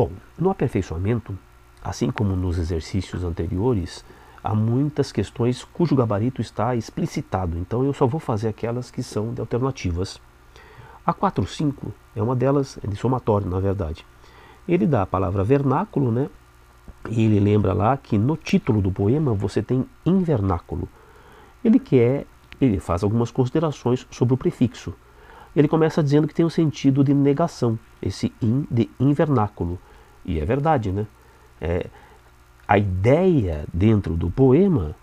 Bom, no aperfeiçoamento, assim como nos exercícios anteriores, há muitas questões cujo gabarito está explicitado, então eu só vou fazer aquelas que são de alternativas. A 4.5 é uma delas, é de somatório, na verdade. Ele dá a palavra vernáculo, né? E ele lembra lá que no título do poema você tem invernáculo. Ele quer, ele faz algumas considerações sobre o prefixo. Ele começa dizendo que tem um sentido de negação, esse in de invernáculo. E é verdade, né? É, a ideia dentro do poema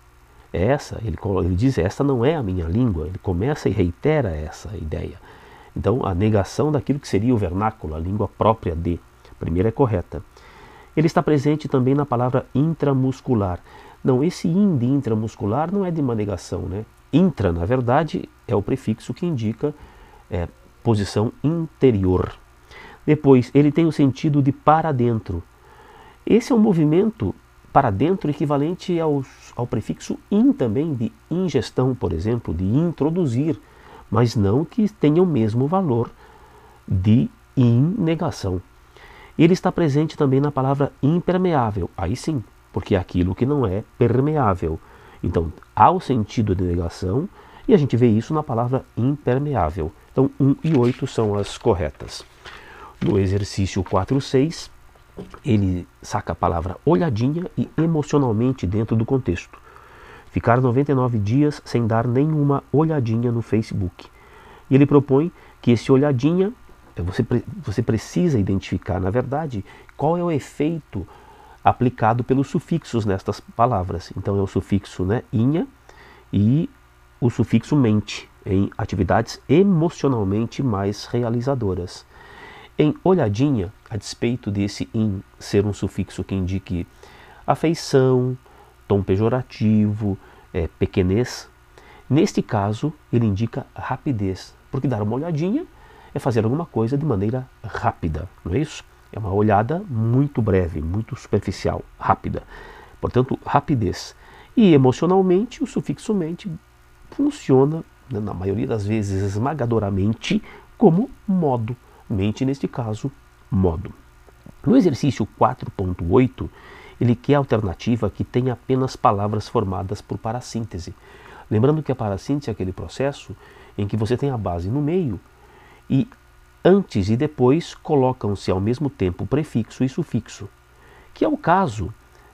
é essa. Ele, ele diz: essa não é a minha língua. Ele começa e reitera essa ideia. Então, a negação daquilo que seria o vernáculo, a língua própria de. Primeira é correta. Ele está presente também na palavra intramuscular. Não, esse in intramuscular não é de uma negação, né? Intra, na verdade, é o prefixo que indica é, posição interior. Depois, ele tem o sentido de para dentro. Esse é um movimento para dentro equivalente ao, ao prefixo in também, de ingestão, por exemplo, de introduzir, mas não que tenha o mesmo valor de in-negação. Ele está presente também na palavra impermeável, aí sim, porque é aquilo que não é permeável. Então, há o sentido de negação e a gente vê isso na palavra impermeável. Então, 1 e 8 são as corretas. No exercício 4, 6, ele saca a palavra olhadinha e emocionalmente dentro do contexto. Ficar 99 dias sem dar nenhuma olhadinha no Facebook. E ele propõe que esse olhadinha então, você, você precisa identificar, na verdade, qual é o efeito aplicado pelos sufixos nestas palavras. Então é o sufixo né, inha e o sufixo mente em atividades emocionalmente mais realizadoras. Em olhadinha, a despeito desse in ser um sufixo que indique afeição, tom pejorativo, é, pequenez, neste caso ele indica rapidez, porque dar uma olhadinha é fazer alguma coisa de maneira rápida, não é isso? É uma olhada muito breve, muito superficial, rápida. Portanto, rapidez. E emocionalmente, o sufixo mente funciona, na maioria das vezes esmagadoramente, como modo. Mente, neste caso, modo. No exercício 4.8, ele quer alternativa que tenha apenas palavras formadas por parassíntese. Lembrando que a parassíntese é aquele processo em que você tem a base no meio e antes e depois colocam-se ao mesmo tempo prefixo e sufixo, que é o caso,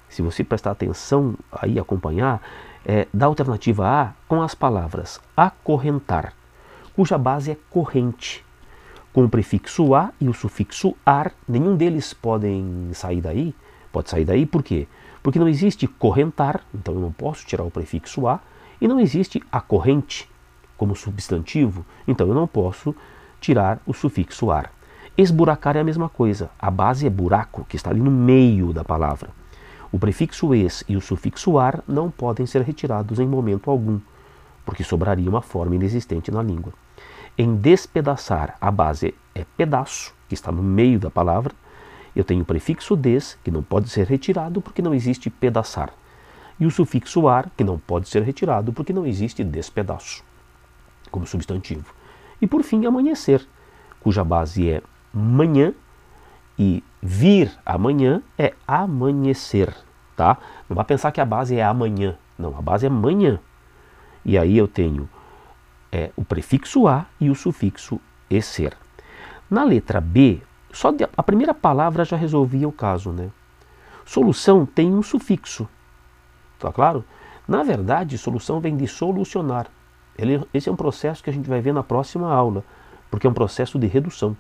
se você prestar atenção aí acompanhar, é, da alternativa A com as palavras acorrentar, cuja base é corrente. Com o prefixo a e o sufixo ar, nenhum deles podem sair daí. Pode sair daí por quê? Porque não existe correntar, então eu não posso tirar o prefixo a, e não existe a corrente como substantivo, então eu não posso tirar o sufixo ar. Esburacar é a mesma coisa. A base é buraco, que está ali no meio da palavra. O prefixo es e o sufixo ar não podem ser retirados em momento algum, porque sobraria uma forma inexistente na língua. Em despedaçar, a base é pedaço, que está no meio da palavra. Eu tenho o prefixo des, que não pode ser retirado porque não existe pedaçar. E o sufixo ar, que não pode ser retirado porque não existe despedaço, como substantivo. E por fim, amanhecer, cuja base é manhã e vir amanhã é amanhecer, tá? Não vai pensar que a base é amanhã, não, a base é manhã. E aí eu tenho é, o prefixo a e o sufixo esser. Na letra B, só a primeira palavra já resolvia o caso, né? Solução tem um sufixo, tá claro? Na verdade, solução vem de solucionar. Ele, esse é um processo que a gente vai ver na próxima aula, porque é um processo de redução.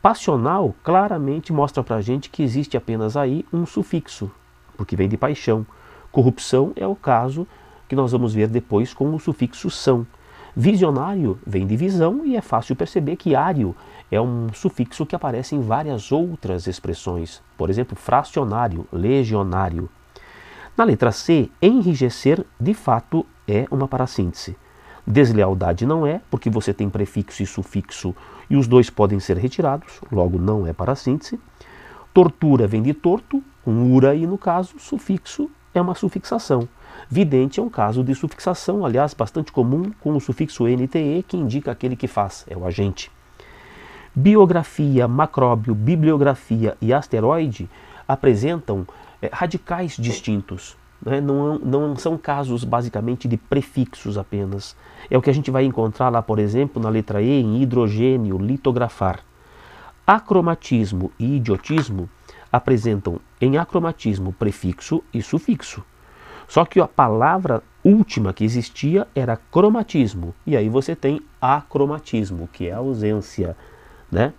Passional claramente mostra para a gente que existe apenas aí um sufixo, porque vem de paixão. Corrupção é o caso que nós vamos ver depois com o sufixo são. Visionário vem de visão e é fácil perceber que ário é um sufixo que aparece em várias outras expressões. Por exemplo, fracionário, legionário. Na letra C, enrijecer de fato é uma parassíntese. Deslealdade não é, porque você tem prefixo e sufixo e os dois podem ser retirados, logo não é para síntese. Tortura vem de torto, com ura e no caso, sufixo é uma sufixação. Vidente é um caso de sufixação, aliás, bastante comum com o sufixo NTE, que indica aquele que faz, é o agente. Biografia, macróbio, bibliografia e asteroide apresentam é, radicais distintos. Né? Não, não são casos basicamente de prefixos apenas. É o que a gente vai encontrar lá, por exemplo, na letra E, em hidrogênio, litografar. Acromatismo e idiotismo apresentam em acromatismo prefixo e sufixo. Só que a palavra última que existia era cromatismo. E aí você tem acromatismo, que é a ausência né,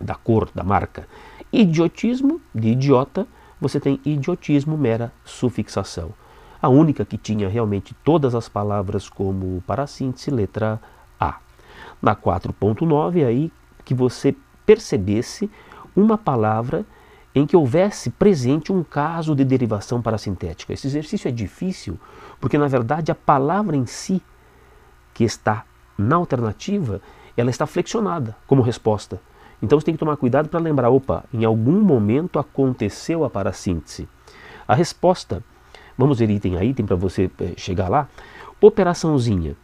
da cor, da marca. Idiotismo, de idiota, você tem idiotismo, mera sufixação. A única que tinha realmente todas as palavras como para síntese, letra A. Na 4.9, aí que você percebesse uma palavra em que houvesse presente um caso de derivação parasintética. Esse exercício é difícil porque, na verdade, a palavra em si, que está na alternativa, ela está flexionada como resposta. Então você tem que tomar cuidado para lembrar, opa, em algum momento aconteceu a parassíntese. A resposta, vamos ver item a item para você eh, chegar lá. Operaçãozinha.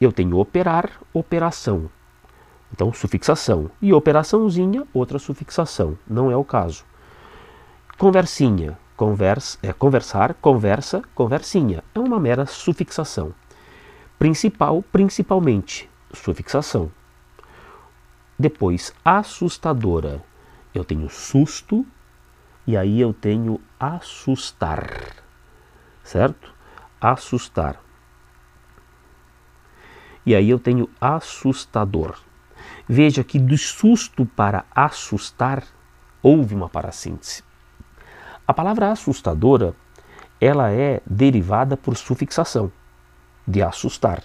Eu tenho operar, operação. Então, sufixação. E operaçãozinha, outra sufixação. Não é o caso. Conversinha. É, conversar, conversa, conversinha. É uma mera sufixação. Principal, principalmente. Sufixação. Depois, assustadora. Eu tenho susto e aí eu tenho assustar. Certo? Assustar. E aí eu tenho assustador. Veja que do susto para assustar houve uma parassíntese. A palavra assustadora, ela é derivada por sufixação, de assustar.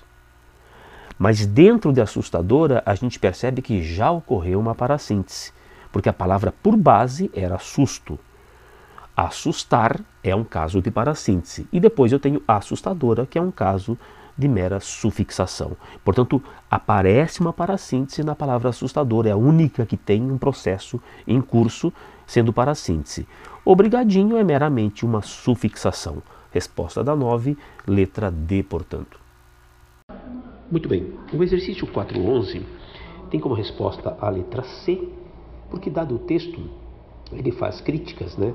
Mas dentro de assustadora, a gente percebe que já ocorreu uma parassíntese, porque a palavra por base era susto. Assustar é um caso de parassíntese. E depois eu tenho assustadora, que é um caso de mera sufixação. Portanto, aparece uma parassíntese na palavra assustadora, é a única que tem um processo em curso sendo parassíntese. Obrigadinho é meramente uma sufixação. Resposta da 9, letra D, portanto. Muito bem, o exercício 411 tem como resposta a letra C, porque dado o texto, ele faz críticas né,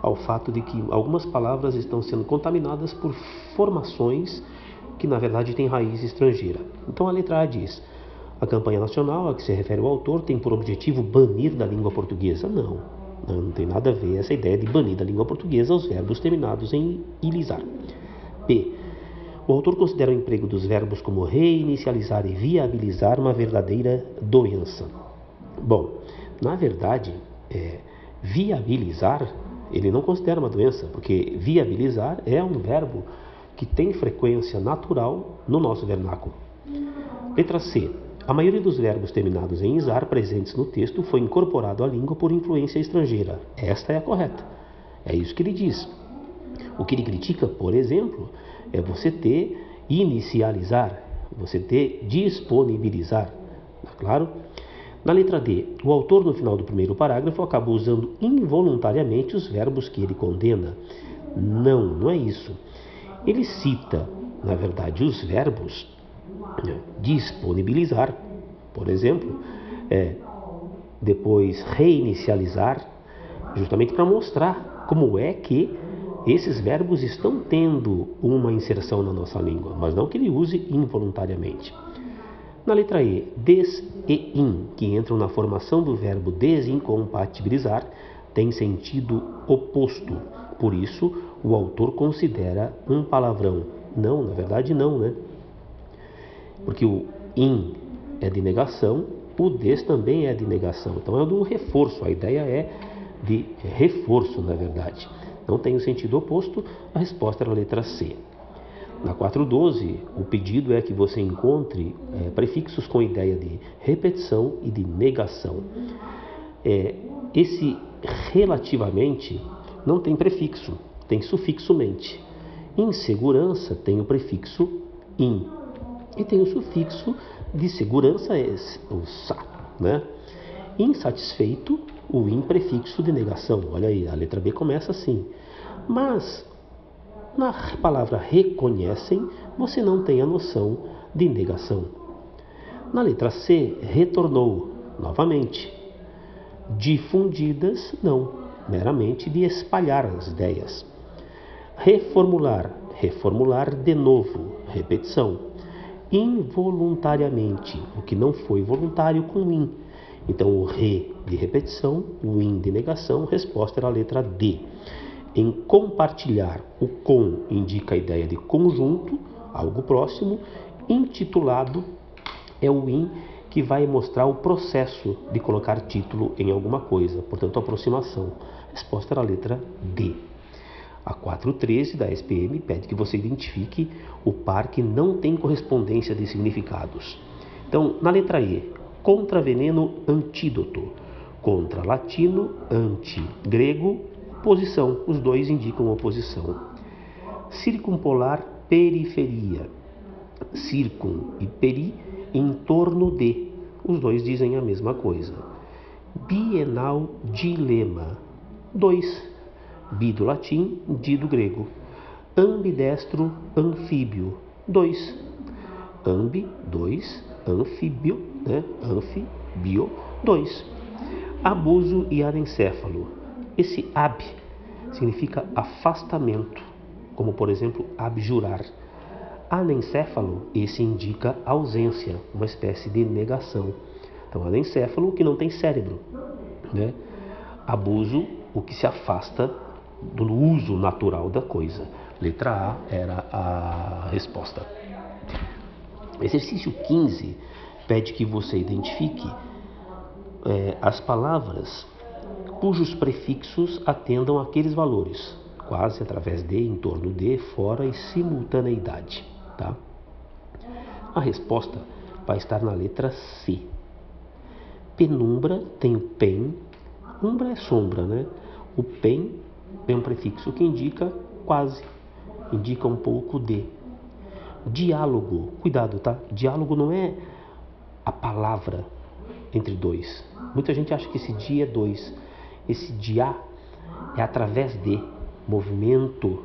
ao fato de que algumas palavras estão sendo contaminadas por formações que na verdade têm raiz estrangeira. Então a letra A diz: a campanha nacional a que se refere o autor tem por objetivo banir da língua portuguesa? Não, não tem nada a ver essa ideia de banir da língua portuguesa os verbos terminados em ilizar. B. O autor considera o emprego dos verbos como reinicializar e viabilizar uma verdadeira doença. Bom, na verdade, é, viabilizar ele não considera uma doença, porque viabilizar é um verbo que tem frequência natural no nosso vernáculo. Letra C. A maioria dos verbos terminados em isar presentes no texto foi incorporado à língua por influência estrangeira. Esta é a correta. É isso que ele diz. O que ele critica, por exemplo, é você ter inicializar, você ter disponibilizar. Tá claro? Na letra D, o autor, no final do primeiro parágrafo, acabou usando involuntariamente os verbos que ele condena. Não, não é isso. Ele cita, na verdade, os verbos disponibilizar, por exemplo, é, depois reinicializar, justamente para mostrar como é que esses verbos estão tendo uma inserção na nossa língua, mas não que ele use involuntariamente. Na letra E, des e in, que entram na formação do verbo desincompatibilizar, tem sentido oposto. Por isso, o autor considera um palavrão. Não, na verdade não, né? Porque o in é de negação, o des também é de negação. Então é um reforço. A ideia é de reforço, na verdade não tem o sentido oposto, a resposta era a letra C. Na 412, o pedido é que você encontre é, prefixos com ideia de repetição e de negação. É, esse relativamente não tem prefixo, tem sufixo mente. Insegurança tem o prefixo in. E tem o sufixo de segurança, é o sa. Né? Insatisfeito o in prefixo de negação. Olha aí, a letra B começa assim. Mas na palavra reconhecem, você não tem a noção de negação. Na letra C, retornou. novamente. Difundidas, não, meramente de espalhar as ideias. Reformular, reformular de novo, repetição. Involuntariamente, o que não foi voluntário com in. Então, o re de repetição, o in de negação, resposta era a letra D. Em compartilhar, o com indica a ideia de conjunto, algo próximo, intitulado é o in que vai mostrar o processo de colocar título em alguma coisa, portanto, aproximação. Resposta era a letra D. A 413 da SPM pede que você identifique o par que não tem correspondência de significados. Então, na letra E, contra veneno, antídoto. Contra latino, anti. Grego, posição. Os dois indicam oposição. Circumpolar, periferia. Circum e peri, em torno de. Os dois dizem a mesma coisa. Bienal, dilema. Dois bi do latim, di do grego. Ambidestro, anfíbio, dois. Ambi, dois. Anfíbio, né? Anfíbio, dois. Abuso e anencéfalo. Esse ab significa afastamento, como por exemplo abjurar. Anencéfalo, esse indica ausência, uma espécie de negação. Então, anencéfalo que não tem cérebro, né? Abuso, o que se afasta do uso natural da coisa. Letra A era a resposta. Exercício 15 pede que você identifique é, as palavras cujos prefixos atendam aqueles valores, quase através de, em torno de, fora e simultaneidade. Tá? A resposta vai estar na letra C. Penumbra tem o pen, umbra é sombra, né? O pen tem um prefixo que indica quase, indica um pouco de. Diálogo, cuidado, tá? Diálogo não é a palavra entre dois. Muita gente acha que esse dia é dois. Esse dia é através de, movimento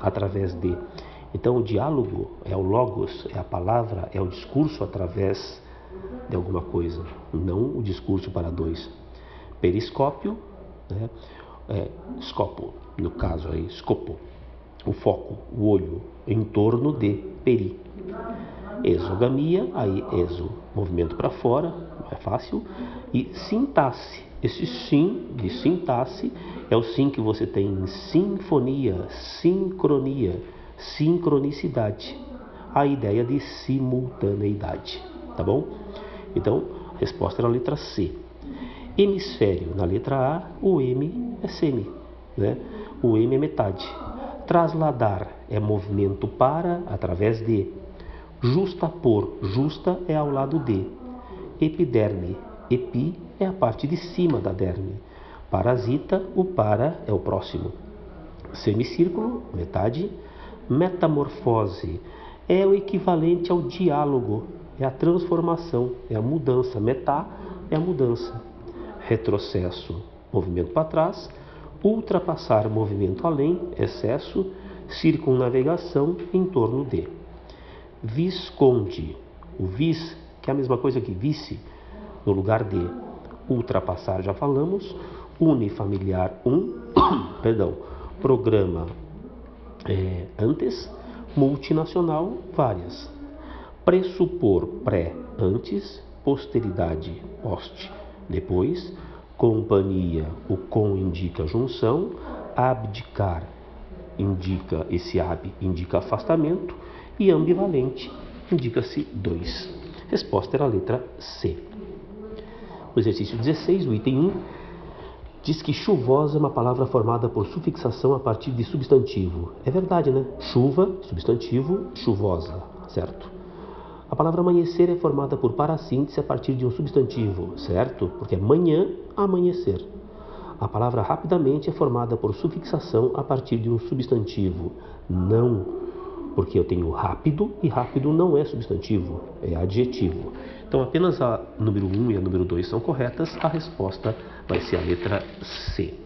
através de. Então, o diálogo é o logos, é a palavra, é o discurso através de alguma coisa, não o discurso para dois. Periscópio, né? É, escopo, no caso aí, escopo, o foco, o olho, em torno de peri. Exogamia, aí exo, movimento para fora, é fácil. E sintaxe, esse sim de sintaxe é o sim que você tem em sinfonia, sincronia, sincronicidade. A ideia de simultaneidade, tá bom? Então, a resposta era a letra C. Hemisfério, na letra A, o M é semi, né? o M é metade. Trasladar é movimento para, através de. Justapor, justa é ao lado de. Epiderme, epi é a parte de cima da derme. Parasita, o para é o próximo. Semicírculo, metade. Metamorfose é o equivalente ao diálogo, é a transformação, é a mudança. Metá é a mudança retrocesso, movimento para trás, ultrapassar movimento além, excesso, circunnavegação em torno de. Visconde, o vis, que é a mesma coisa que vice, no lugar de. Ultrapassar já falamos, unifamiliar um, perdão, programa é, antes, multinacional várias. Pressupor pré antes, posteridade post depois, companhia, o com indica junção, abdicar indica esse ab indica afastamento e ambivalente indica-se dois. Resposta era a letra C. O exercício 16, o item 1, diz que chuvosa é uma palavra formada por sufixação a partir de substantivo. É verdade, né? Chuva, substantivo, chuvosa, certo? A palavra amanhecer é formada por parassíntese a partir de um substantivo, certo? Porque é manhã, amanhecer. A palavra rapidamente é formada por sufixação a partir de um substantivo. Não, porque eu tenho rápido e rápido não é substantivo, é adjetivo. Então apenas a número 1 e a número 2 são corretas, a resposta vai ser a letra C.